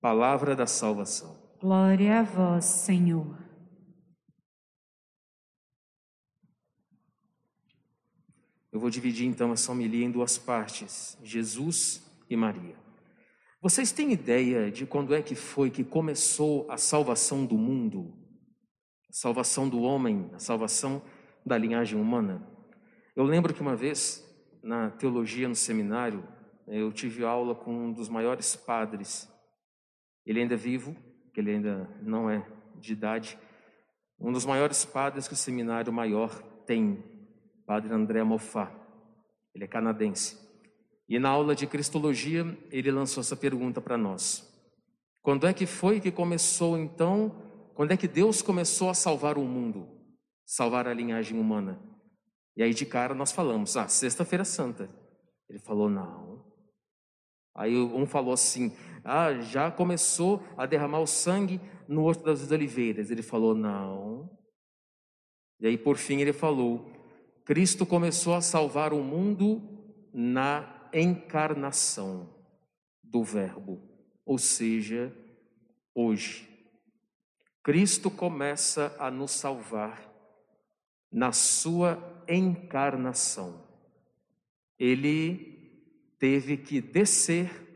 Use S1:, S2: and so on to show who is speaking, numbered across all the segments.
S1: Palavra da salvação.
S2: Glória a vós, Senhor.
S1: Eu vou dividir então essa homilia em duas partes: Jesus e Maria. Vocês têm ideia de quando é que foi que começou a salvação do mundo? A salvação do homem, a salvação da linhagem humana? Eu lembro que uma vez, na teologia no seminário, eu tive aula com um dos maiores padres ele ainda é vivo, que ele ainda não é de idade. Um dos maiores padres que o seminário maior tem, Padre André Moffat. Ele é canadense. E na aula de Cristologia, ele lançou essa pergunta para nós: Quando é que foi que começou então? Quando é que Deus começou a salvar o mundo, salvar a linhagem humana? E aí de cara nós falamos: Ah, Sexta-feira Santa. Ele falou: Não. Aí um falou assim: ah, já começou a derramar o sangue no Horto das Oliveiras. Ele falou, não. E aí, por fim, ele falou: Cristo começou a salvar o mundo na encarnação do Verbo, ou seja, hoje. Cristo começa a nos salvar na sua encarnação. Ele teve que descer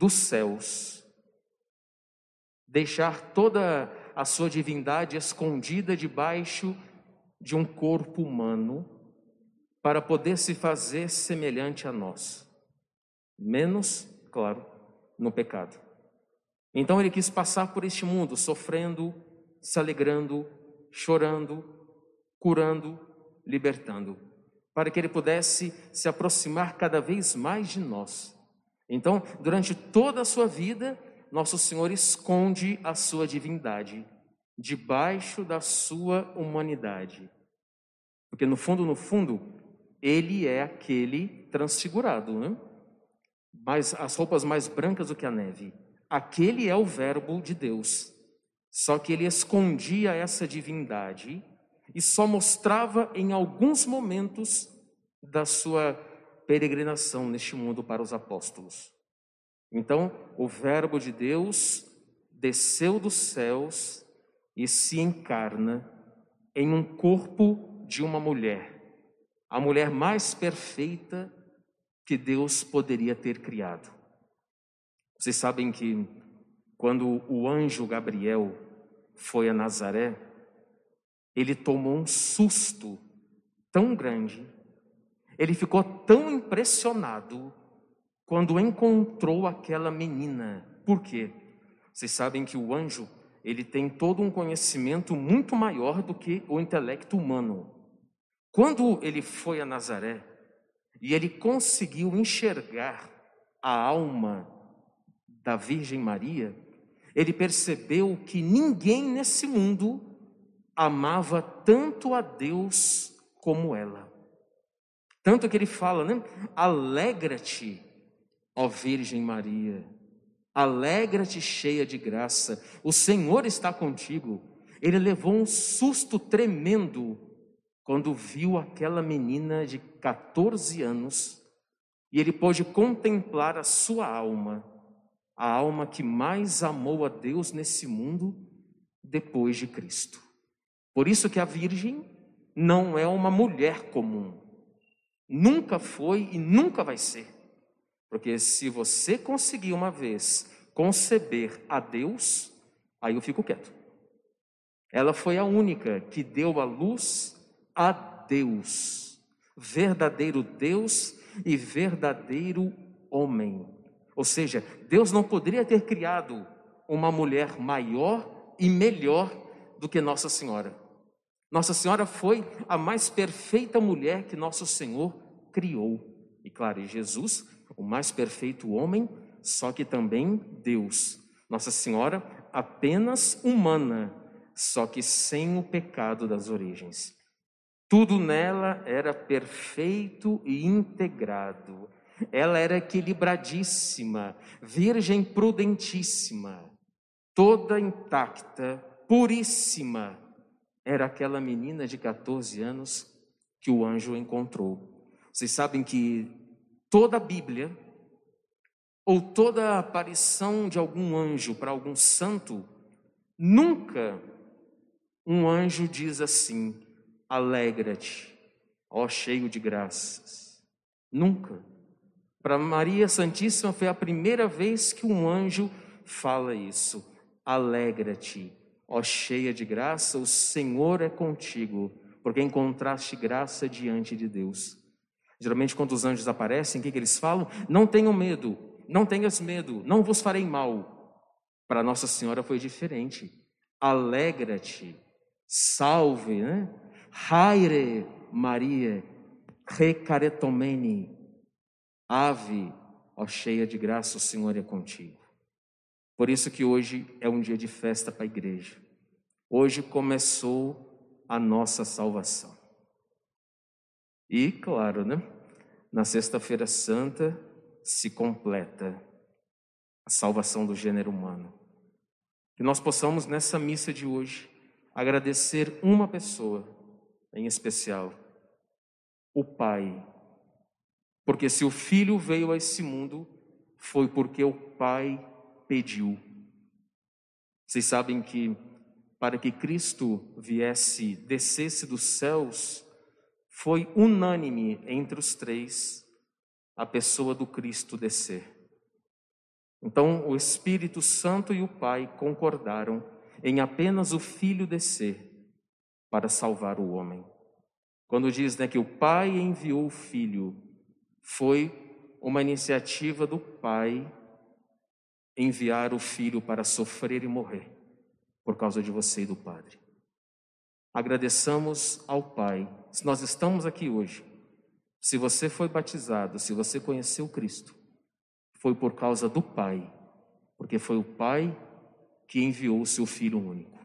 S1: dos céus, deixar toda a sua divindade escondida debaixo de um corpo humano, para poder se fazer semelhante a nós, menos, claro, no pecado. Então ele quis passar por este mundo sofrendo, se alegrando, chorando, curando, libertando, para que ele pudesse se aproximar cada vez mais de nós então, durante toda a sua vida, nosso Senhor esconde a sua divindade debaixo da sua humanidade. Porque no fundo, no fundo, ele é aquele transfigurado, né? Mas as roupas mais brancas do que a neve. Aquele é o verbo de Deus. Só que ele escondia essa divindade e só mostrava em alguns momentos da sua peregrinação neste mundo para os apóstolos. Então, o Verbo de Deus desceu dos céus e se encarna em um corpo de uma mulher, a mulher mais perfeita que Deus poderia ter criado. Vocês sabem que quando o anjo Gabriel foi a Nazaré, ele tomou um susto tão grande, ele ficou tão impressionado quando encontrou aquela menina. Por quê? Vocês sabem que o anjo, ele tem todo um conhecimento muito maior do que o intelecto humano. Quando ele foi a Nazaré e ele conseguiu enxergar a alma da Virgem Maria, ele percebeu que ninguém nesse mundo amava tanto a Deus como ela. Tanto que ele fala, né? Alegra-te, ó Virgem Maria. Alegra-te, cheia de graça. O Senhor está contigo. Ele levou um susto tremendo quando viu aquela menina de 14 anos e ele pôde contemplar a sua alma, a alma que mais amou a Deus nesse mundo depois de Cristo. Por isso que a Virgem não é uma mulher comum. Nunca foi e nunca vai ser. Porque se você conseguir uma vez conceber a Deus, aí eu fico quieto. Ela foi a única que deu a luz a Deus, verdadeiro Deus e verdadeiro homem. Ou seja, Deus não poderia ter criado uma mulher maior e melhor do que Nossa Senhora. Nossa Senhora foi a mais perfeita mulher que nosso Senhor criou. E claro, Jesus, o mais perfeito homem, só que também Deus. Nossa Senhora, apenas humana, só que sem o pecado das origens. Tudo nela era perfeito e integrado. Ela era equilibradíssima, virgem prudentíssima, toda intacta, puríssima era aquela menina de 14 anos que o anjo encontrou. Vocês sabem que toda a Bíblia, ou toda aparição de algum anjo para algum santo, nunca um anjo diz assim: alegra-te, ó cheio de graças. Nunca. Para Maria Santíssima foi a primeira vez que um anjo fala isso: alegra-te, Ó cheia de graça, o Senhor é contigo, porque encontraste graça diante de Deus. Geralmente, quando os anjos aparecem, o que, que eles falam? Não tenham medo, não tenhas medo, não vos farei mal. Para Nossa Senhora foi diferente. Alegra-te, salve, né? Haire Maria, recaretomene, ave, ó cheia de graça, o Senhor é contigo. Por isso que hoje é um dia de festa para a igreja. Hoje começou a nossa salvação. E, claro, né? Na Sexta-feira Santa se completa a salvação do gênero humano. Que nós possamos, nessa missa de hoje, agradecer uma pessoa em especial, o Pai. Porque se o Filho veio a esse mundo, foi porque o Pai pediu. Vocês sabem que para que Cristo viesse, descesse dos céus, foi unânime entre os três a pessoa do Cristo descer. Então, o Espírito Santo e o Pai concordaram em apenas o Filho descer para salvar o homem. Quando diz né, que o Pai enviou o Filho, foi uma iniciativa do Pai enviar o filho para sofrer e morrer por causa de você e do Padre. Agradeçamos ao Pai. Se nós estamos aqui hoje, se você foi batizado, se você conheceu Cristo, foi por causa do Pai, porque foi o Pai que enviou o seu Filho único.